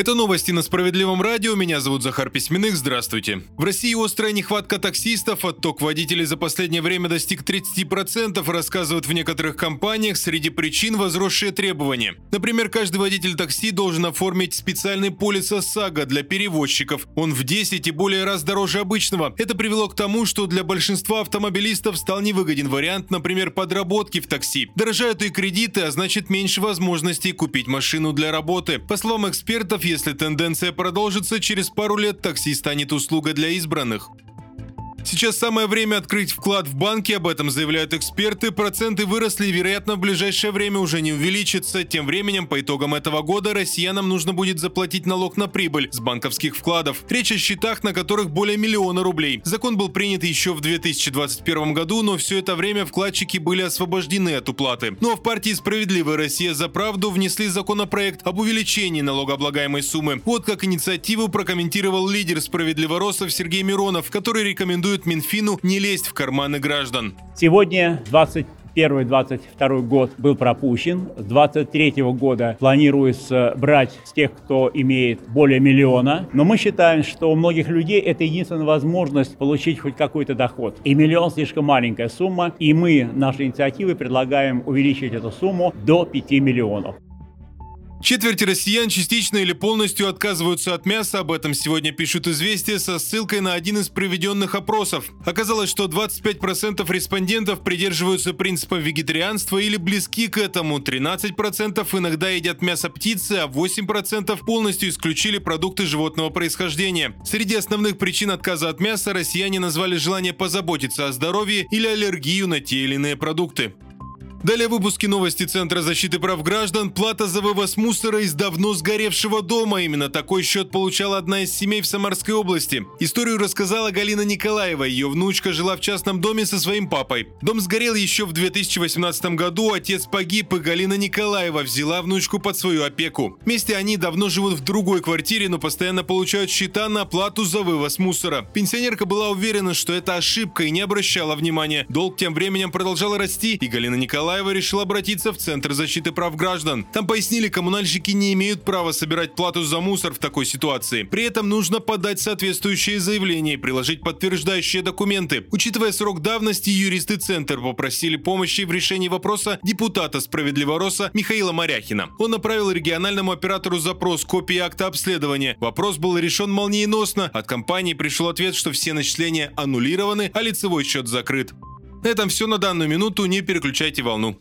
Это новости на Справедливом радио. Меня зовут Захар Письменных. Здравствуйте. В России острая нехватка таксистов. Отток водителей за последнее время достиг 30%, рассказывают в некоторых компаниях. Среди причин возросшие требования. Например, каждый водитель такси должен оформить специальный полис ОСАГО для перевозчиков. Он в 10 и более раз дороже обычного. Это привело к тому, что для большинства автомобилистов стал невыгоден вариант, например, подработки в такси. Дорожают и кредиты, а значит меньше возможностей купить машину для работы. По словам экспертов, если тенденция продолжится, через пару лет такси станет услуга для избранных. Сейчас самое время открыть вклад в банки, об этом заявляют эксперты. Проценты выросли и, вероятно, в ближайшее время уже не увеличатся. Тем временем, по итогам этого года, россиянам нужно будет заплатить налог на прибыль с банковских вкладов. Речь о счетах, на которых более миллиона рублей. Закон был принят еще в 2021 году, но все это время вкладчики были освобождены от уплаты. Ну а в партии «Справедливая Россия за правду» внесли законопроект об увеличении налогооблагаемой суммы. Вот как инициативу прокомментировал лидер «Справедливоросов» Сергей Миронов, который рекомендует рекомендует Минфину не лезть в карманы граждан. Сегодня 20 Первый 22 год был пропущен. С 23 года планируется брать с тех, кто имеет более миллиона. Но мы считаем, что у многих людей это единственная возможность получить хоть какой-то доход. И миллион слишком маленькая сумма. И мы, нашей инициативой, предлагаем увеличить эту сумму до 5 миллионов. Четверть россиян частично или полностью отказываются от мяса. Об этом сегодня пишут «Известия» со ссылкой на один из проведенных опросов. Оказалось, что 25% респондентов придерживаются принципа вегетарианства или близки к этому. 13% иногда едят мясо птицы, а 8% полностью исключили продукты животного происхождения. Среди основных причин отказа от мяса россияне назвали желание позаботиться о здоровье или аллергию на те или иные продукты. Далее выпуски новости Центра защиты прав граждан. Плата за вывоз мусора из давно сгоревшего дома. Именно такой счет получала одна из семей в Самарской области. Историю рассказала Галина Николаева. Ее внучка жила в частном доме со своим папой. Дом сгорел еще в 2018 году. Отец погиб, и Галина Николаева взяла внучку под свою опеку. Вместе они давно живут в другой квартире, но постоянно получают счета на плату за вывоз мусора. Пенсионерка была уверена, что это ошибка и не обращала внимания. Долг тем временем продолжал расти, и Галина Николаева Николаева решил обратиться в Центр защиты прав граждан. Там пояснили, коммунальщики не имеют права собирать плату за мусор в такой ситуации. При этом нужно подать соответствующее заявление и приложить подтверждающие документы. Учитывая срок давности, юристы Центр попросили помощи в решении вопроса депутата Справедливороса Михаила Моряхина. Он направил региональному оператору запрос копии акта обследования. Вопрос был решен молниеносно. От компании пришел ответ, что все начисления аннулированы, а лицевой счет закрыт. На этом все на данную минуту. Не переключайте волну.